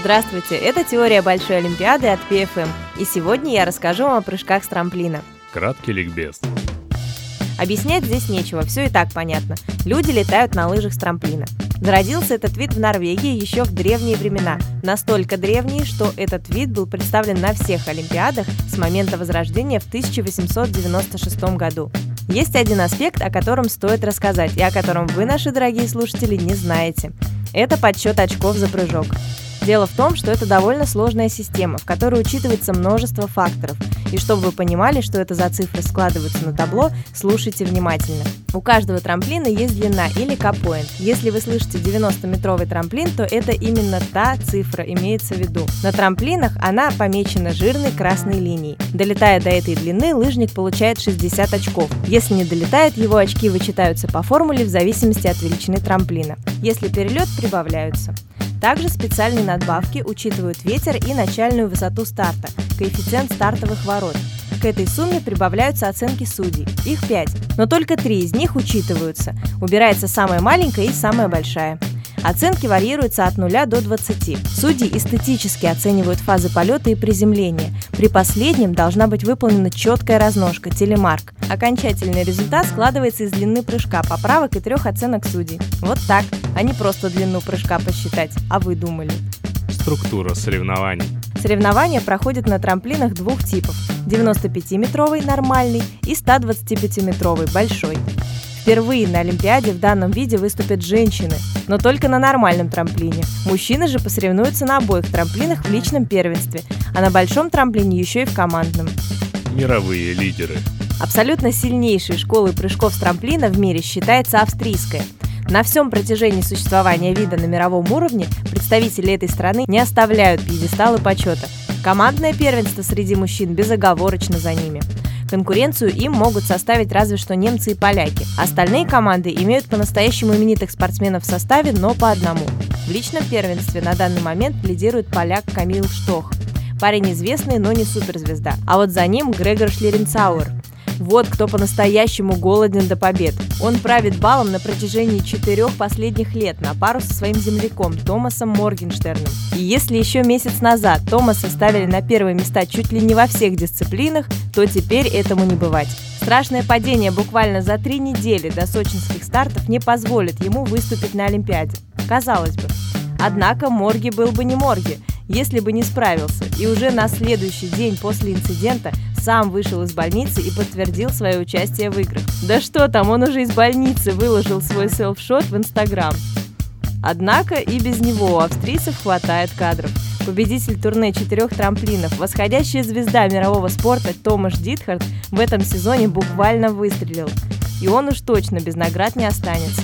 Здравствуйте, это теория Большой Олимпиады от PFM. И сегодня я расскажу вам о прыжках с трамплина. Краткий ликбез. Объяснять здесь нечего, все и так понятно. Люди летают на лыжах с трамплина. Зародился этот вид в Норвегии еще в древние времена. Настолько древние, что этот вид был представлен на всех Олимпиадах с момента Возрождения в 1896 году. Есть один аспект, о котором стоит рассказать, и о котором вы, наши дорогие слушатели, не знаете. Это подсчет очков за прыжок. Дело в том, что это довольно сложная система, в которой учитывается множество факторов. И чтобы вы понимали, что это за цифры складываются на табло, слушайте внимательно. У каждого трамплина есть длина или капоинт. Если вы слышите 90-метровый трамплин, то это именно та цифра имеется в виду. На трамплинах она помечена жирной красной линией. Долетая до этой длины, лыжник получает 60 очков. Если не долетает, его очки вычитаются по формуле в зависимости от величины трамплина. Если перелет, прибавляются. Также специальные надбавки учитывают ветер и начальную высоту старта, коэффициент стартовых ворот. К этой сумме прибавляются оценки судей. Их 5, но только три из них учитываются. Убирается самая маленькая и самая большая. Оценки варьируются от 0 до 20. Судьи эстетически оценивают фазы полета и приземления. При последнем должна быть выполнена четкая разножка, телемарк. Окончательный результат складывается из длины прыжка, поправок и трех оценок судей. Вот так, а не просто длину прыжка посчитать, а вы думали. Структура соревнований. Соревнования проходят на трамплинах двух типов – 95-метровый нормальный и 125-метровый большой. Впервые на Олимпиаде в данном виде выступят женщины, но только на нормальном трамплине. Мужчины же посоревнуются на обоих трамплинах в личном первенстве, а на большом трамплине еще и в командном. Мировые лидеры. Абсолютно сильнейшей школой прыжков с трамплина в мире считается австрийская. На всем протяжении существования вида на мировом уровне представители этой страны не оставляют пьедесталы почета. Командное первенство среди мужчин безоговорочно за ними. Конкуренцию им могут составить разве что немцы и поляки. Остальные команды имеют по-настоящему именитых спортсменов в составе, но по одному. В личном первенстве на данный момент лидирует поляк Камил Штох. Парень известный, но не суперзвезда. А вот за ним Грегор Шлеренцауэр. Вот кто по-настоящему голоден до побед. Он правит балом на протяжении четырех последних лет на пару со своим земляком Томасом Моргенштерном. И если еще месяц назад Томаса ставили на первые места чуть ли не во всех дисциплинах, то теперь этому не бывать. Страшное падение буквально за три недели до сочинских стартов не позволит ему выступить на Олимпиаде. Казалось бы. Однако Морги был бы не Морги, если бы не справился. И уже на следующий день после инцидента сам вышел из больницы и подтвердил свое участие в играх. Да что там, он уже из больницы выложил свой селфшот в Инстаграм. Однако и без него у австрийцев хватает кадров. Победитель турне четырех трамплинов, восходящая звезда мирового спорта Томаш Дитхард в этом сезоне буквально выстрелил. И он уж точно без наград не останется.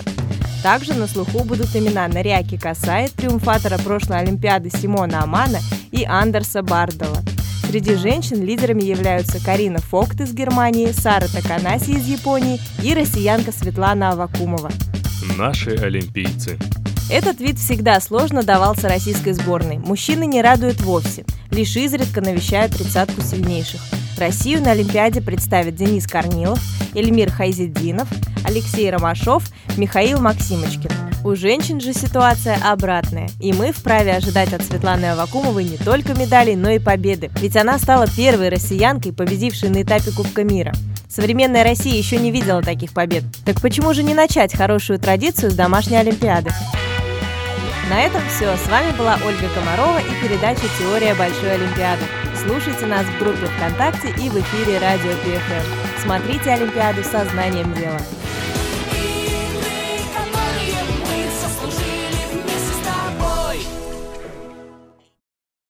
Также на слуху будут имена Наряки Касай, триумфатора прошлой Олимпиады Симона Амана и Андерса Бардала – Среди женщин лидерами являются Карина Фокт из Германии, Сара Таканаси из Японии и россиянка Светлана Авакумова. Наши олимпийцы. Этот вид всегда сложно давался российской сборной. Мужчины не радуют вовсе, лишь изредка навещают тридцатку сильнейших. Россию на Олимпиаде представят Денис Корнилов, Эльмир Хайзеддинов, Алексей Ромашов, Михаил Максимочкин. У женщин же ситуация обратная, и мы вправе ожидать от Светланы Авакумовой не только медалей, но и победы, ведь она стала первой россиянкой, победившей на этапе Кубка мира. Современная Россия еще не видела таких побед. Так почему же не начать хорошую традицию с домашней Олимпиады? На этом все. С вами была Ольга Комарова и передача «Теория Большой Олимпиады». Слушайте нас в группе ВКонтакте и в эфире Радио ПФМ. Смотрите Олимпиаду со знанием дела.